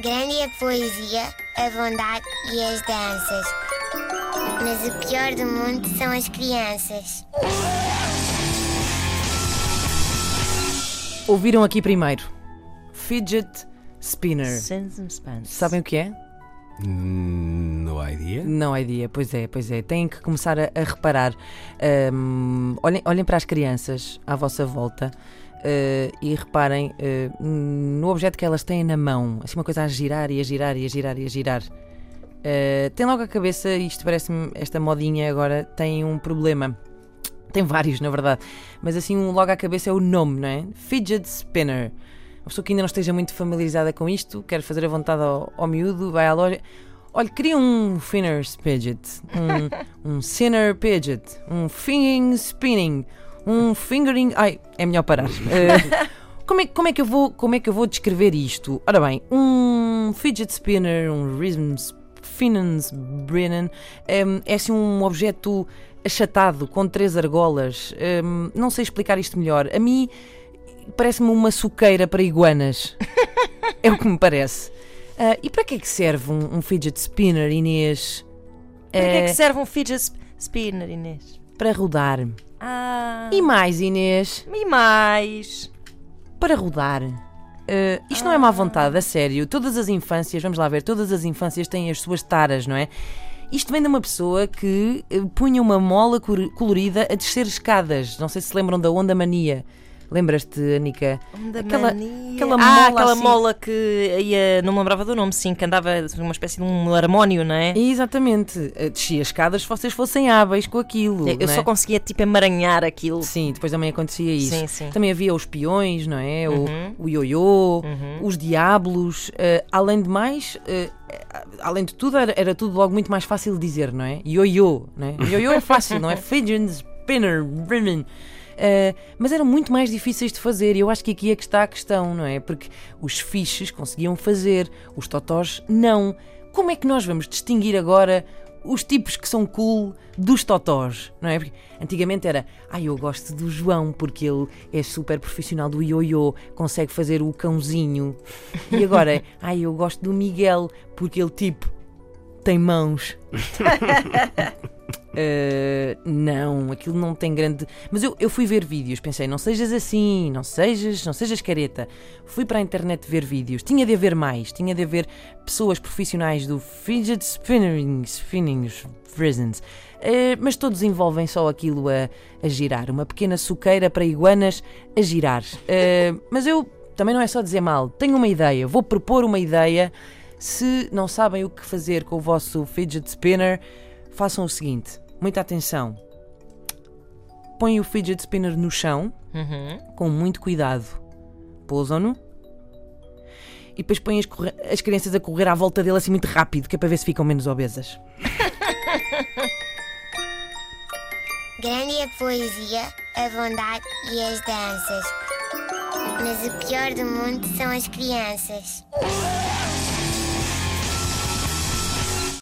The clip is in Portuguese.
Grande é a poesia, a bondade e as danças. Mas o pior do mundo são as crianças. Ouviram aqui primeiro. Fidget Spinner. Sabem o que é? Hum, No idea. Não dia, pois é, pois é. Têm que começar a, a reparar. Ahm, olhem, olhem para as crianças à vossa volta eh, e reparem eh, no objeto que elas têm na mão. Assim, uma coisa a girar e a girar e a girar e a girar. Eh, tem logo a cabeça, isto parece-me, esta modinha agora tem um problema. Tem vários, na verdade. Mas assim, um logo à cabeça é o nome, não é? Fidget Spinner. Uma pessoa que ainda não esteja muito familiarizada com isto, quer fazer a vontade ao, ao miúdo, vai à loja. Olha, queria um Finner's Pidget, um, um Sinner Pidget, um Fingering Spinning, um Fingering. Ai, é melhor parar. Eh, como, é, como, é que eu vou, como é que eu vou descrever isto? Ora bem, um Fidget Spinner, um Rhythm Finnens Brennan, em, é assim um objeto achatado com três argolas. Em, não sei explicar isto melhor. A mim parece-me uma suqueira para iguanas. é o que me parece. Ah, e para que é que serve um, um fidget spinner, Inês? Para que é Eh, que serve um fidget sp- spinner, Inês? Para rodar. Ah. E mais, Inês? E mais? Para rodar. Ah, isto não é má vontade, a sério. Todas as infâncias, vamos lá ver, todas as infâncias têm as suas taras, não é? Isto vem de uma pessoa que eh, punha uma mola colorida a descer escadas. Não sei se se lembram da onda mania. Lembras-te, Anica? Aquela- aquela ah, mola aquela assim. mola que ia, não me lembrava do nome, sim, que andava uma espécie de um harmónio, não é? Exatamente. Eh, Descia escadas se vocês fossem hábeis com aquilo. Eu não é? só conseguia tipo emaranhar aquilo. Sim, depois também acontecia isso. Sim, sim. Também havia os peões, não é? O- Uhum. O, ioiô, Uhum. os diablos. eh, além de mais, eh, além de tudo, era, era tudo logo muito mais fácil de dizer, não é? Ioiô, não é? Ioiô é fácil, não é? Fidget spinner, ribbon. Eh, mas eram muito mais difíceis de fazer e eu acho que aqui é que está a questão, não é? Porque os fiches conseguiam fazer, os totós não. Como é que nós vamos distinguir agora os tipos que são cool dos totós, não é? Porque antigamente era, ai, eu gosto do João porque ele é super profissional do ioiô, consegue fazer o cãozinho. E agora é, ai, eu gosto do Miguel porque ele tipo tem mãos. Uh, não, aquilo não tem grande. Mas eu, eu fui ver vídeos, pensei, não sejas assim, não sejas, não sejas careta. Fui para a internet ver vídeos, tinha de haver mais, tinha de haver pessoas profissionais do fidget spinning, spinning prisons. Uh, mas todos envolvem só aquilo a, a girar, uma pequena suqueira para iguanas a girar. Uh, mas eu também não é só dizer mal, tenho uma ideia, vou propor uma ideia. Se não sabem o que fazer com o vosso fidget spinner, façam o seguinte: muita atenção. Põem o fidget spinner no chão, Uhum. com muito cuidado. Pousam-no. E depois põem as, as crianças a correr à volta dele assim muito rápido, que é para ver se ficam menos obesas. Grande é a poesia, a bondade e as danças. Mas o pior do mundo são as crianças.